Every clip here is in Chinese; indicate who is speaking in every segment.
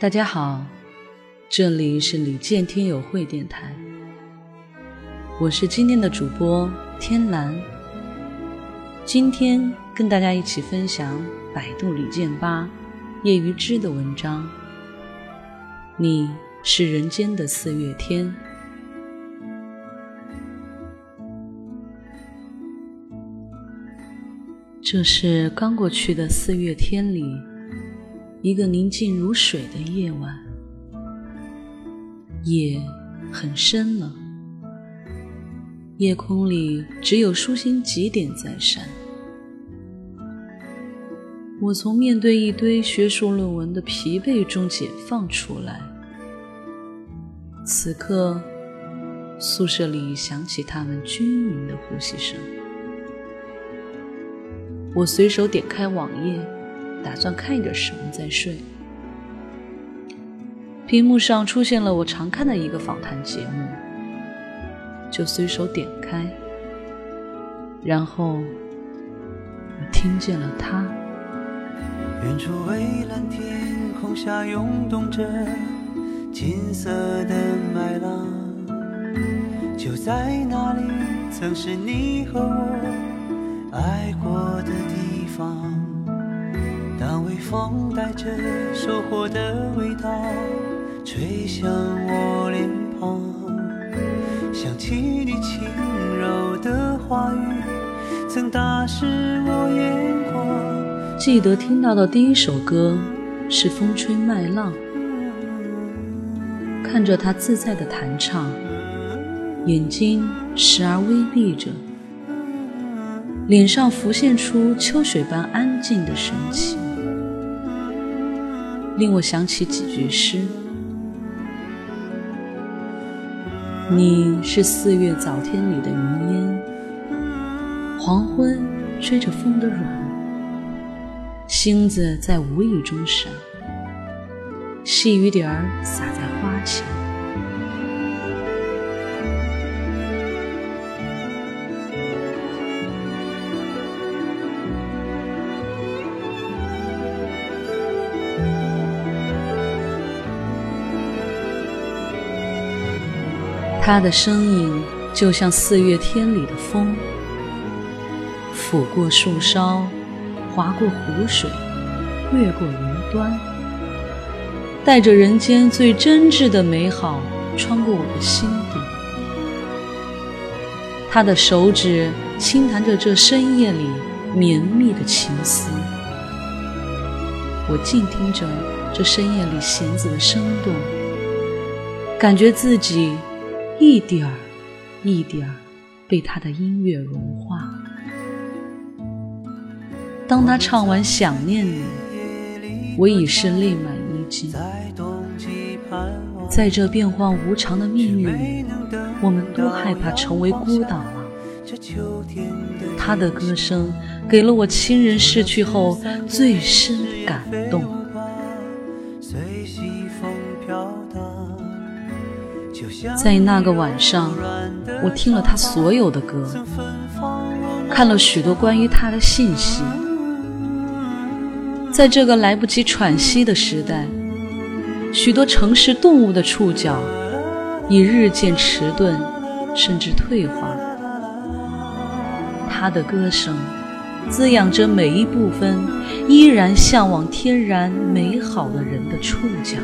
Speaker 1: 大家好，这里是李健听友会电台，我是今天的主播天蓝。今天跟大家一起分享百度李健吧叶于之的文章。你是人间的四月天。这是刚过去的四月天里。一个宁静如水的夜晚，夜很深了，夜空里只有疏星几点在闪。我从面对一堆学术论文的疲惫中解放出来。此刻，宿舍里响起他们均匀的呼吸声。我随手点开网页。打算看点什么再睡。屏幕上出现了我常看的一个访谈节目，就随手点开，然后我听见了他。
Speaker 2: 远处蔚蓝天空下涌动着金色的麦浪，就在那里，曾是你和我爱过的。风带着收获的味道吹向我脸庞，想起你轻柔的话语，曾打湿我眼光。
Speaker 1: 记得听到的第一首歌是《风吹麦浪》，看着他自在的弹唱，眼睛时而微闭着，脸上浮现出秋水般安静的神情。令我想起几句诗：你是四月早天里的云烟，黄昏吹着风的软，星子在无意中闪，细雨点儿洒在花前。他的声音就像四月天里的风，抚过树梢，划过湖水，越过云端，带着人间最真挚的美好，穿过我的心底。他的手指轻弹着这深夜里绵密的情思，我静听着这深夜里弦子的声动，感觉自己。一点儿，一点儿，被他的音乐融化。当他唱完《想念你》，我已是泪满衣襟。在这变幻无常的命运里，我们多害怕成为孤岛啊！他的歌声给了我亲人逝去后最深的感动。在那个晚上，我听了他所有的歌，看了许多关于他的信息。在这个来不及喘息的时代，许多城市动物的触角已日渐迟钝，甚至退化。他的歌声滋养着每一部分依然向往天然美好的人的触角。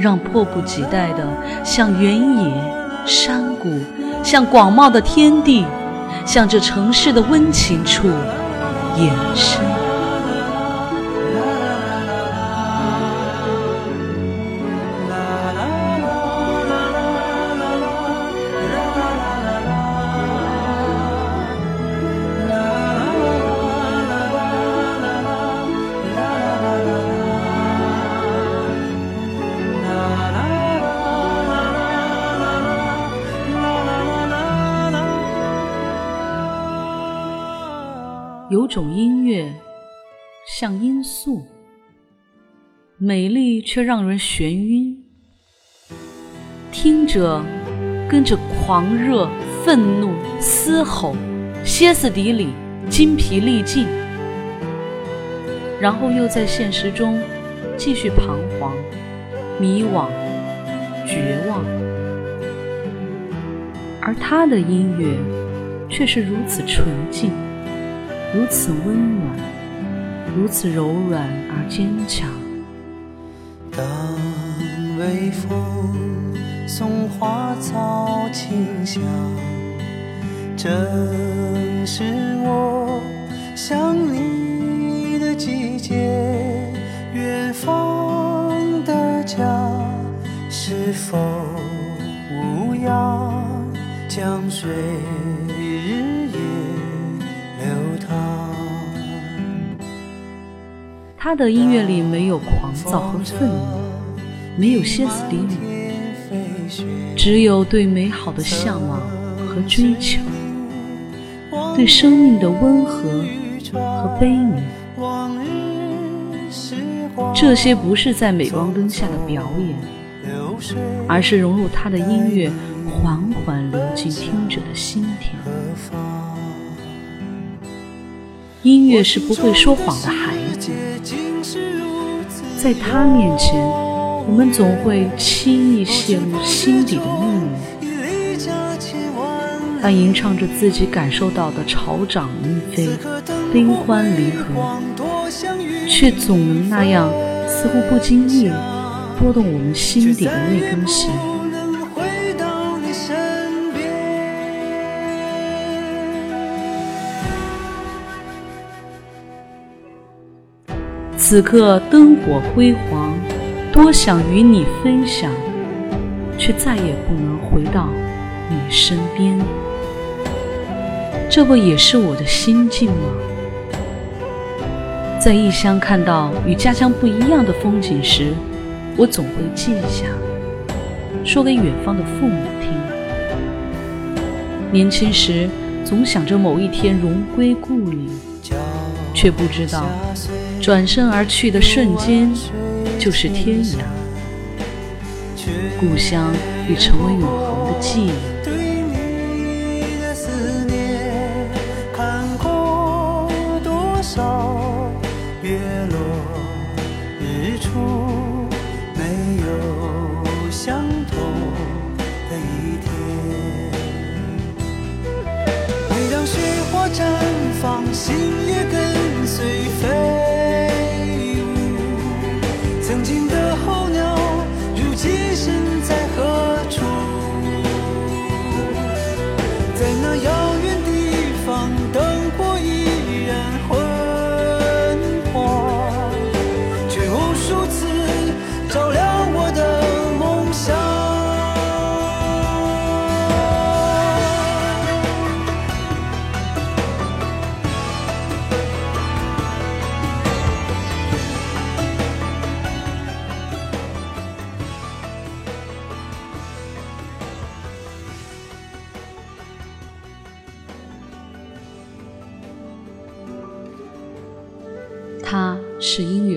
Speaker 1: 让迫不及待的向原野、山谷，向广袤的天地，向这城市的温情处延伸。种音乐像罂粟，美丽却让人眩晕。听着，跟着狂热、愤怒、嘶吼、歇斯底里、精疲力尽，然后又在现实中继续彷徨、迷惘、绝望，而他的音乐却是如此纯净，如此温暖，如此柔软而坚强。
Speaker 2: 当微风送花草清香，正是我想你的季节。远方的家，是否无恙？江水
Speaker 1: 他的音乐里没有狂躁和愤怒，没有歇斯底里，只有对美好的向往和追求，对生命的温和和悲悯。这些不是在镁光灯下的表演，而是融入他的音乐，缓缓流进听者的心田。音乐是不会说谎的孩子，在他面前，我们总会轻易泄露心底的秘密。他吟唱着自己感受到的潮涨云飞、悲欢离合，却总能那样。似乎不经意拨动我们心底的那根弦。此刻灯火辉煌，多想与你分享，却再也不能回到你身边。这不也是我的心境吗？在异乡看到与家乡不一样的风景时，我总会记下，说给远方的父母听。年轻时总想着某一天荣归故里，却不知道转身而去的瞬间就是天涯，故乡已成为永恒的记忆。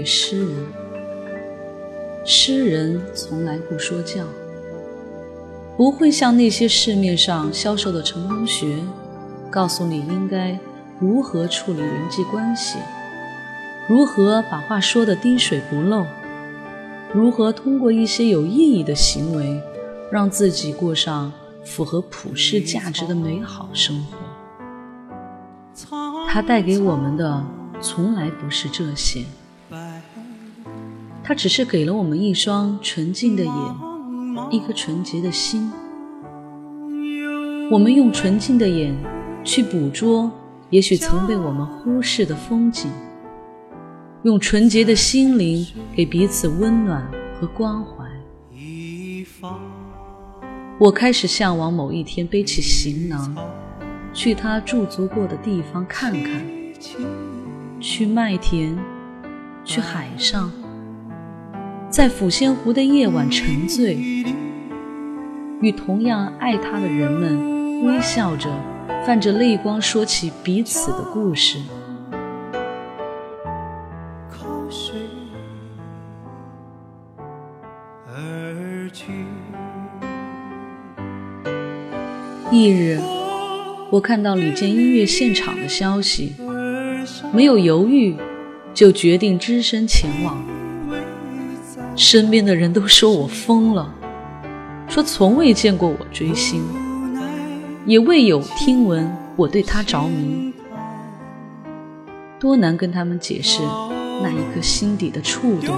Speaker 1: 诗人，诗人从来不说教，不会像那些市面上销售的成功学，告诉你应该如何处理人际关系，如何把话说得滴水不漏，如何通过一些有意义的行为，让自己过上符合普世价值的美好生活。他带给我们的。从来不是这些，他只是给了我们一双纯净的眼，一颗纯洁的心。我们用纯净的眼去捕捉也许曾被我们忽视的风景，用纯洁的心灵给彼此温暖和关怀。我开始向往某一天背起行囊，去他驻足过的地方看看。去麦田，去海上，在抚仙湖的夜晚沉醉，与同样爱他的人们微笑着，泛着泪光，说起彼此的故事。翌日，我看到李健音乐现场的消息。没有犹豫，就决定只身前往。身边的人都说我疯了，说从未见过我追星，也未有听闻我对他着迷。多难跟他们解释那一颗心底的触动，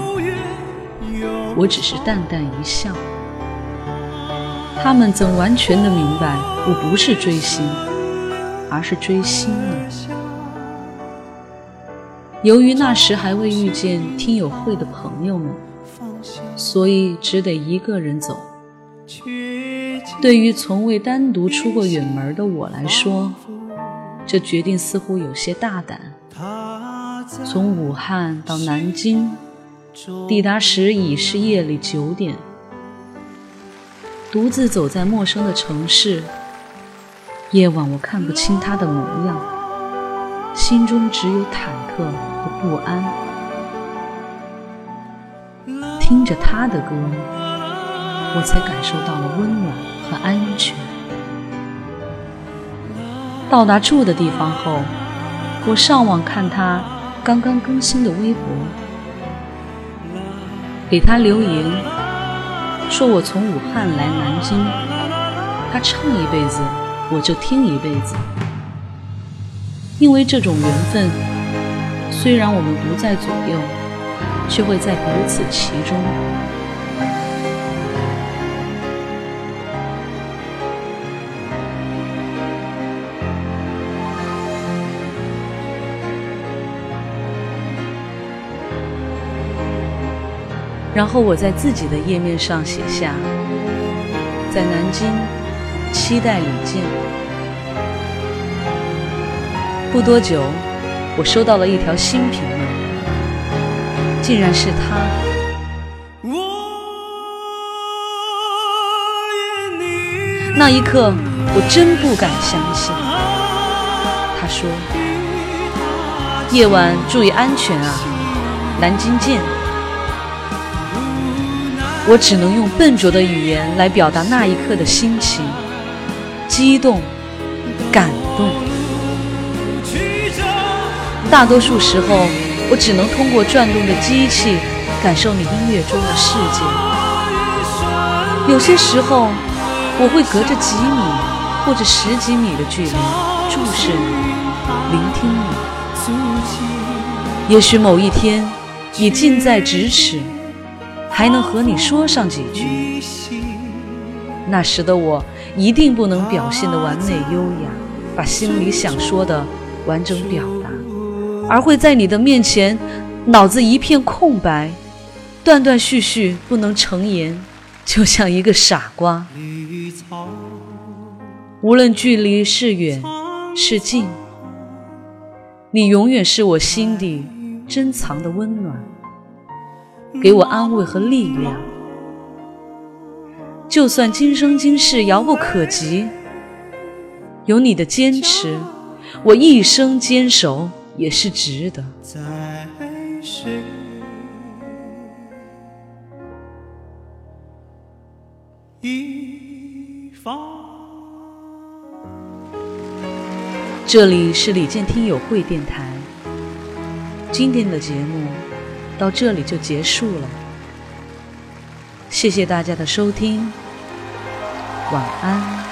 Speaker 1: 我只是淡淡一笑。他们怎完全的明白我不是追星，而是追星呢？由于那时还未遇见听友会的朋友们，所以只得一个人走。对于从未单独出过远门的我来说，这决定似乎有些大胆。从武汉到南京，抵达时已是夜里九点。独自走在陌生的城市，夜晚我看不清他的模样，心中只有忐忑和不安。听着他的歌，我才感受到了温暖和安全。到达住的地方后，我上网看他刚刚更新的微博，给他留言。说我从武汉来南京，他唱一辈子，我就听一辈子。因为这种缘分，虽然我们不在左右，却会在彼此其中。然后我在自己的页面上写下：“在南京，期待李健。”不多久，我收到了一条新评论，竟然是他。那一刻，我真不敢相信。他说：“夜晚注意安全啊，南京见。”我只能用笨拙的语言来表达那一刻的心情：激动、感动。大多数时候，我只能通过转动的机器感受你音乐中的世界。有些时候，我会隔着几米或者十几米的距离注视你，聆听你。也许某一天，你近在咫尺。还能和你说上几句，那时的我一定不能表现的完美优雅，把心里想说的完整表达，而会在你的面前，脑子一片空白，断断续续不能成言，就像一个傻瓜。无论距离是远是近，你永远是我心底珍藏的温暖。给我安慰和力量，就算今生今世遥不可及，有你的坚持，我一生坚守也是值得。这里是李健听友会电台，今天的节目。到这里就结束了，谢谢大家的收听，晚安。